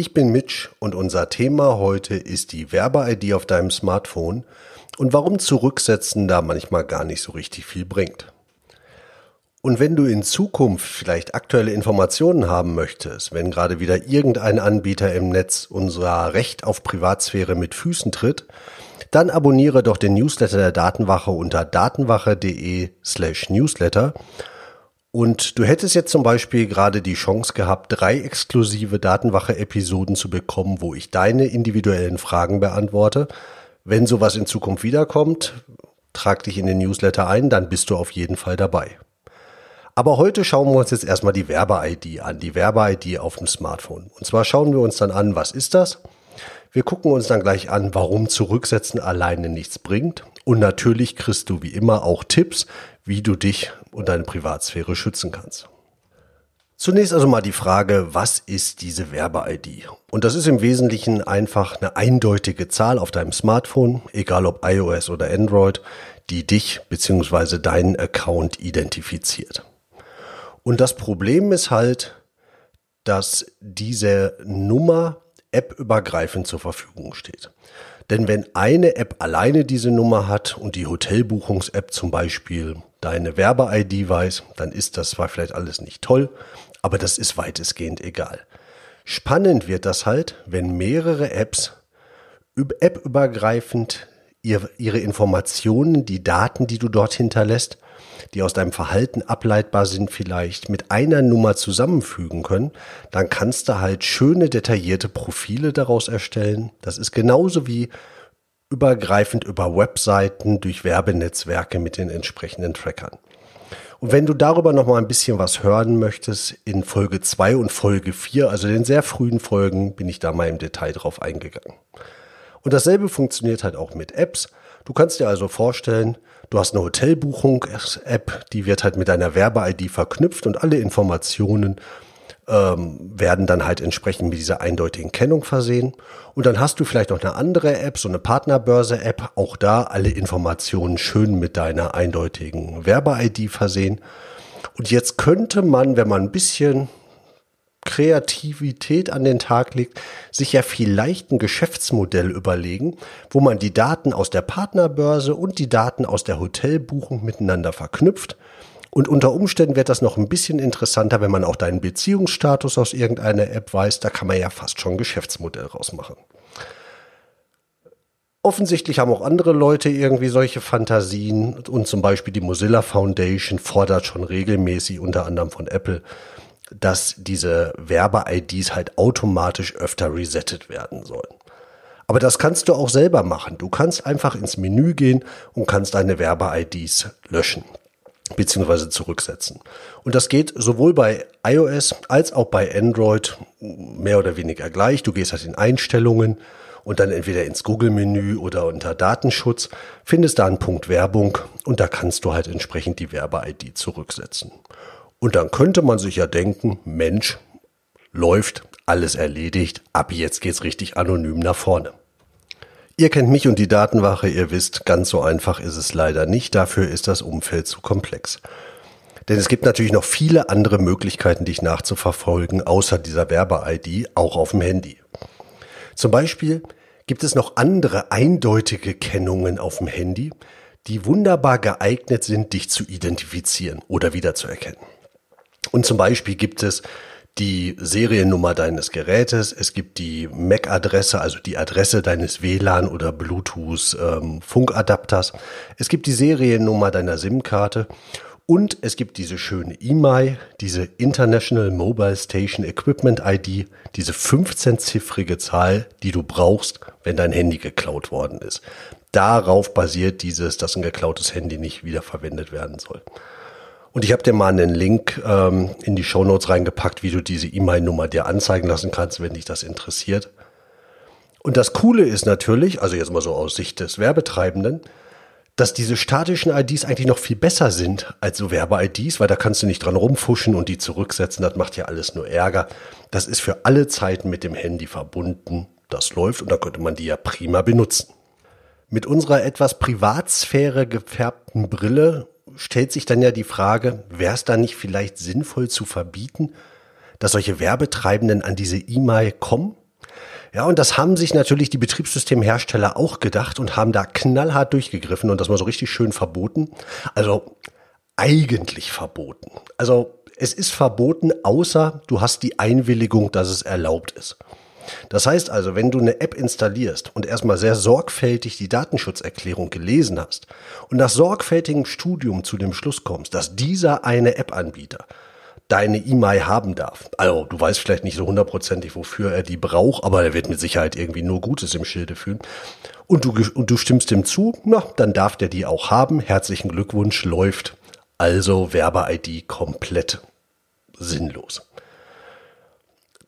Ich bin Mitch und unser Thema heute ist die Werbe-ID auf deinem Smartphone und warum Zurücksetzen da manchmal gar nicht so richtig viel bringt. Und wenn du in Zukunft vielleicht aktuelle Informationen haben möchtest, wenn gerade wieder irgendein Anbieter im Netz unser Recht auf Privatsphäre mit Füßen tritt, dann abonniere doch den Newsletter der Datenwache unter datenwache.de slash newsletter und du hättest jetzt zum Beispiel gerade die Chance gehabt, drei exklusive Datenwache-Episoden zu bekommen, wo ich deine individuellen Fragen beantworte. Wenn sowas in Zukunft wiederkommt, trag dich in den Newsletter ein, dann bist du auf jeden Fall dabei. Aber heute schauen wir uns jetzt erstmal die Werbe-ID an, die Werbe-ID auf dem Smartphone. Und zwar schauen wir uns dann an, was ist das? Wir gucken uns dann gleich an, warum Zurücksetzen alleine nichts bringt. Und natürlich kriegst du wie immer auch Tipps, wie du dich und deine Privatsphäre schützen kannst. Zunächst also mal die Frage, was ist diese Werbe-ID? Und das ist im Wesentlichen einfach eine eindeutige Zahl auf deinem Smartphone, egal ob iOS oder Android, die dich bzw. deinen Account identifiziert. Und das Problem ist halt, dass diese Nummer appübergreifend zur Verfügung steht. Denn wenn eine App alleine diese Nummer hat und die Hotelbuchungs-App zum Beispiel deine Werbe-ID weiß, dann ist das zwar vielleicht alles nicht toll, aber das ist weitestgehend egal. Spannend wird das halt, wenn mehrere Apps appübergreifend ihre Informationen, die Daten, die du dort hinterlässt, die aus deinem Verhalten ableitbar sind, vielleicht mit einer Nummer zusammenfügen können, dann kannst du halt schöne detaillierte Profile daraus erstellen. Das ist genauso wie übergreifend über Webseiten durch Werbenetzwerke mit den entsprechenden Trackern. Und wenn du darüber noch mal ein bisschen was hören möchtest, in Folge 2 und Folge 4, also den sehr frühen Folgen, bin ich da mal im Detail drauf eingegangen. Und dasselbe funktioniert halt auch mit Apps. Du kannst dir also vorstellen, du hast eine Hotelbuchung-App, die wird halt mit deiner Werbe-ID verknüpft und alle Informationen ähm, werden dann halt entsprechend mit dieser eindeutigen Kennung versehen. Und dann hast du vielleicht noch eine andere App, so eine Partnerbörse-App, auch da alle Informationen schön mit deiner eindeutigen Werbe-ID versehen. Und jetzt könnte man, wenn man ein bisschen Kreativität an den Tag legt, sich ja vielleicht ein Geschäftsmodell überlegen, wo man die Daten aus der Partnerbörse und die Daten aus der Hotelbuchung miteinander verknüpft. Und unter Umständen wird das noch ein bisschen interessanter, wenn man auch deinen Beziehungsstatus aus irgendeiner App weiß. Da kann man ja fast schon ein Geschäftsmodell rausmachen. Offensichtlich haben auch andere Leute irgendwie solche Fantasien und zum Beispiel die Mozilla Foundation fordert schon regelmäßig, unter anderem von Apple, dass diese Werbe-IDs halt automatisch öfter resettet werden sollen. Aber das kannst du auch selber machen. Du kannst einfach ins Menü gehen und kannst deine Werbe-IDs löschen bzw. zurücksetzen. Und das geht sowohl bei iOS als auch bei Android mehr oder weniger gleich. Du gehst halt in Einstellungen und dann entweder ins Google-Menü oder unter Datenschutz, findest da einen Punkt Werbung und da kannst du halt entsprechend die Werbe-ID zurücksetzen. Und dann könnte man sich ja denken, Mensch, läuft, alles erledigt, ab jetzt geht's richtig anonym nach vorne. Ihr kennt mich und die Datenwache, ihr wisst, ganz so einfach ist es leider nicht, dafür ist das Umfeld zu komplex. Denn es gibt natürlich noch viele andere Möglichkeiten, dich nachzuverfolgen, außer dieser Werbe-ID, auch auf dem Handy. Zum Beispiel gibt es noch andere eindeutige Kennungen auf dem Handy, die wunderbar geeignet sind, dich zu identifizieren oder wiederzuerkennen. Und zum Beispiel gibt es die Seriennummer deines Gerätes, es gibt die MAC-Adresse, also die Adresse deines WLAN oder Bluetooth-Funkadapters, ähm, es gibt die Seriennummer deiner SIM-Karte und es gibt diese schöne EMI, diese International Mobile Station Equipment ID, diese 15-ziffrige Zahl, die du brauchst, wenn dein Handy geklaut worden ist. Darauf basiert dieses, dass ein geklautes Handy nicht wiederverwendet werden soll. Und ich habe dir mal einen Link ähm, in die Show Notes reingepackt, wie du diese E-Mail-Nummer dir anzeigen lassen kannst, wenn dich das interessiert. Und das Coole ist natürlich, also jetzt mal so aus Sicht des Werbetreibenden, dass diese statischen IDs eigentlich noch viel besser sind als so Werbe-IDs, weil da kannst du nicht dran rumfuschen und die zurücksetzen. Das macht ja alles nur Ärger. Das ist für alle Zeiten mit dem Handy verbunden. Das läuft und da könnte man die ja prima benutzen. Mit unserer etwas Privatsphäre gefärbten Brille stellt sich dann ja die Frage, wäre es da nicht vielleicht sinnvoll zu verbieten, dass solche Werbetreibenden an diese E-Mail kommen? Ja, und das haben sich natürlich die Betriebssystemhersteller auch gedacht und haben da knallhart durchgegriffen und das mal so richtig schön verboten. Also eigentlich verboten. Also es ist verboten, außer du hast die Einwilligung, dass es erlaubt ist. Das heißt also, wenn du eine App installierst und erstmal sehr sorgfältig die Datenschutzerklärung gelesen hast und nach sorgfältigem Studium zu dem Schluss kommst, dass dieser eine App-Anbieter deine E-Mail haben darf. Also du weißt vielleicht nicht so hundertprozentig, wofür er die braucht, aber er wird mit Sicherheit irgendwie nur Gutes im Schilde führen. Und du, und du stimmst dem zu, na, dann darf der die auch haben. Herzlichen Glückwunsch, läuft. Also Werbe-ID komplett sinnlos.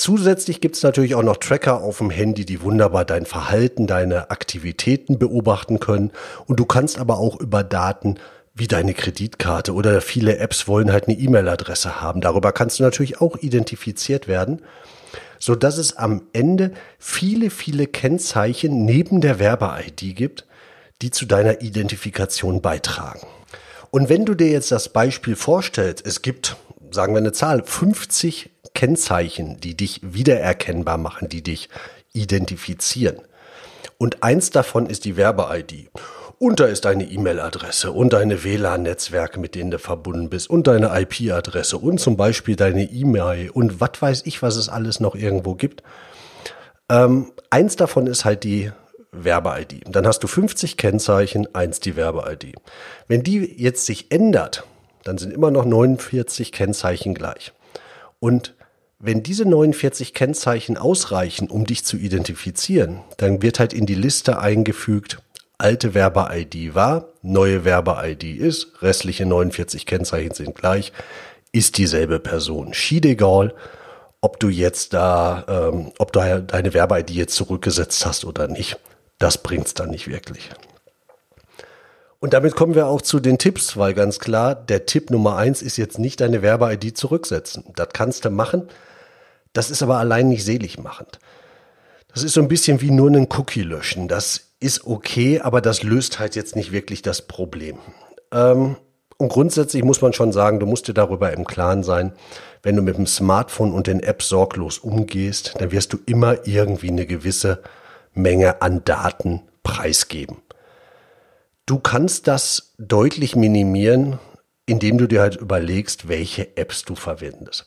Zusätzlich gibt es natürlich auch noch Tracker auf dem Handy, die wunderbar dein Verhalten, deine Aktivitäten beobachten können. Und du kannst aber auch über Daten wie deine Kreditkarte oder viele Apps wollen halt eine E-Mail-Adresse haben. Darüber kannst du natürlich auch identifiziert werden, so dass es am Ende viele, viele Kennzeichen neben der Werbe-ID gibt, die zu deiner Identifikation beitragen. Und wenn du dir jetzt das Beispiel vorstellst, es gibt, sagen wir eine Zahl, 50 Kennzeichen, die dich wiedererkennbar machen, die dich identifizieren. Und eins davon ist die Werbe-ID. Und da ist deine E-Mail-Adresse und deine WLAN-Netzwerke, mit denen du verbunden bist und deine IP-Adresse und zum Beispiel deine E-Mail und was weiß ich, was es alles noch irgendwo gibt. Ähm, eins davon ist halt die Werbe-ID. Dann hast du 50 Kennzeichen, eins die Werbe-ID. Wenn die jetzt sich ändert, dann sind immer noch 49 Kennzeichen gleich. Und wenn diese 49 Kennzeichen ausreichen, um dich zu identifizieren, dann wird halt in die Liste eingefügt, alte Werbe-ID war, neue Werbe-ID ist, restliche 49 Kennzeichen sind gleich, ist dieselbe Person. Schied egal, ob du jetzt da, ähm, ob du deine Werbe-ID jetzt zurückgesetzt hast oder nicht. Das bringt's dann nicht wirklich. Und damit kommen wir auch zu den Tipps, weil ganz klar, der Tipp Nummer eins ist jetzt nicht deine Werbe-ID zurücksetzen. Das kannst du machen. Das ist aber allein nicht selig machend. Das ist so ein bisschen wie nur einen Cookie löschen. Das ist okay, aber das löst halt jetzt nicht wirklich das Problem. Ähm, und grundsätzlich muss man schon sagen, du musst dir darüber im Klaren sein, wenn du mit dem Smartphone und den Apps sorglos umgehst, dann wirst du immer irgendwie eine gewisse Menge an Daten preisgeben. Du kannst das deutlich minimieren, indem du dir halt überlegst, welche Apps du verwendest.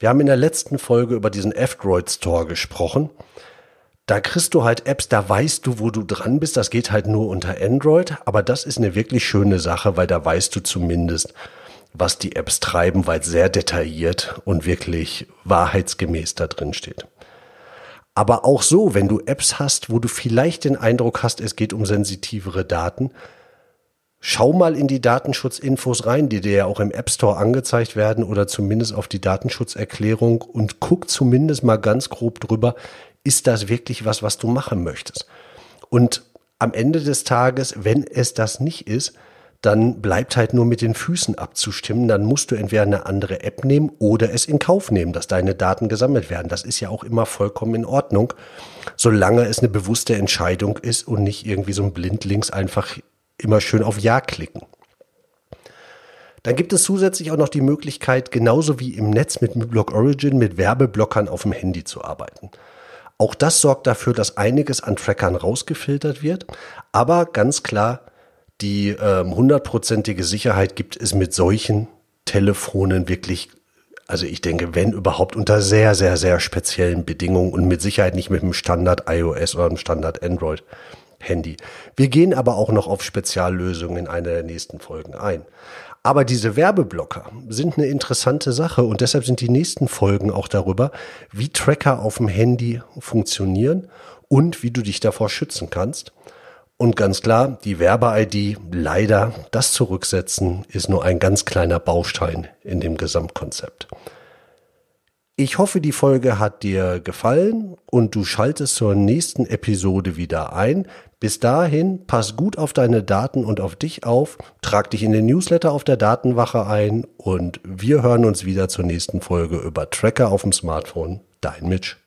Wir haben in der letzten Folge über diesen F-Droid Store gesprochen da kriegst du halt Apps, da weißt du, wo du dran bist. Das geht halt nur unter Android. Aber das ist eine wirklich schöne Sache, weil da weißt du zumindest, was die Apps treiben, weil es sehr detailliert und wirklich wahrheitsgemäß da drin steht. Aber auch so, wenn du Apps hast, wo du vielleicht den Eindruck hast, es geht um sensitivere Daten, schau mal in die Datenschutzinfos rein, die dir ja auch im App Store angezeigt werden oder zumindest auf die Datenschutzerklärung und guck zumindest mal ganz grob drüber, ist das wirklich was, was du machen möchtest? Und am Ende des Tages, wenn es das nicht ist, dann bleibt halt nur mit den Füßen abzustimmen. Dann musst du entweder eine andere App nehmen oder es in Kauf nehmen, dass deine Daten gesammelt werden. Das ist ja auch immer vollkommen in Ordnung, solange es eine bewusste Entscheidung ist und nicht irgendwie so ein Blindlings einfach immer schön auf Ja klicken. Dann gibt es zusätzlich auch noch die Möglichkeit, genauso wie im Netz mit Block Origin, mit Werbeblockern auf dem Handy zu arbeiten. Auch das sorgt dafür, dass einiges an Trackern rausgefiltert wird. Aber ganz klar, die ähm, hundertprozentige Sicherheit gibt es mit solchen Telefonen wirklich, also ich denke, wenn überhaupt unter sehr, sehr, sehr speziellen Bedingungen und mit Sicherheit nicht mit dem Standard iOS oder dem Standard Android Handy. Wir gehen aber auch noch auf Speziallösungen in einer der nächsten Folgen ein. Aber diese Werbeblocker sind eine interessante Sache und deshalb sind die nächsten Folgen auch darüber, wie Tracker auf dem Handy funktionieren und wie du dich davor schützen kannst. Und ganz klar, die Werbe-ID, leider, das zurücksetzen, ist nur ein ganz kleiner Baustein in dem Gesamtkonzept. Ich hoffe, die Folge hat dir gefallen und du schaltest zur nächsten Episode wieder ein. Bis dahin, pass gut auf deine Daten und auf dich auf, trag dich in den Newsletter auf der Datenwache ein und wir hören uns wieder zur nächsten Folge über Tracker auf dem Smartphone. Dein Mitch.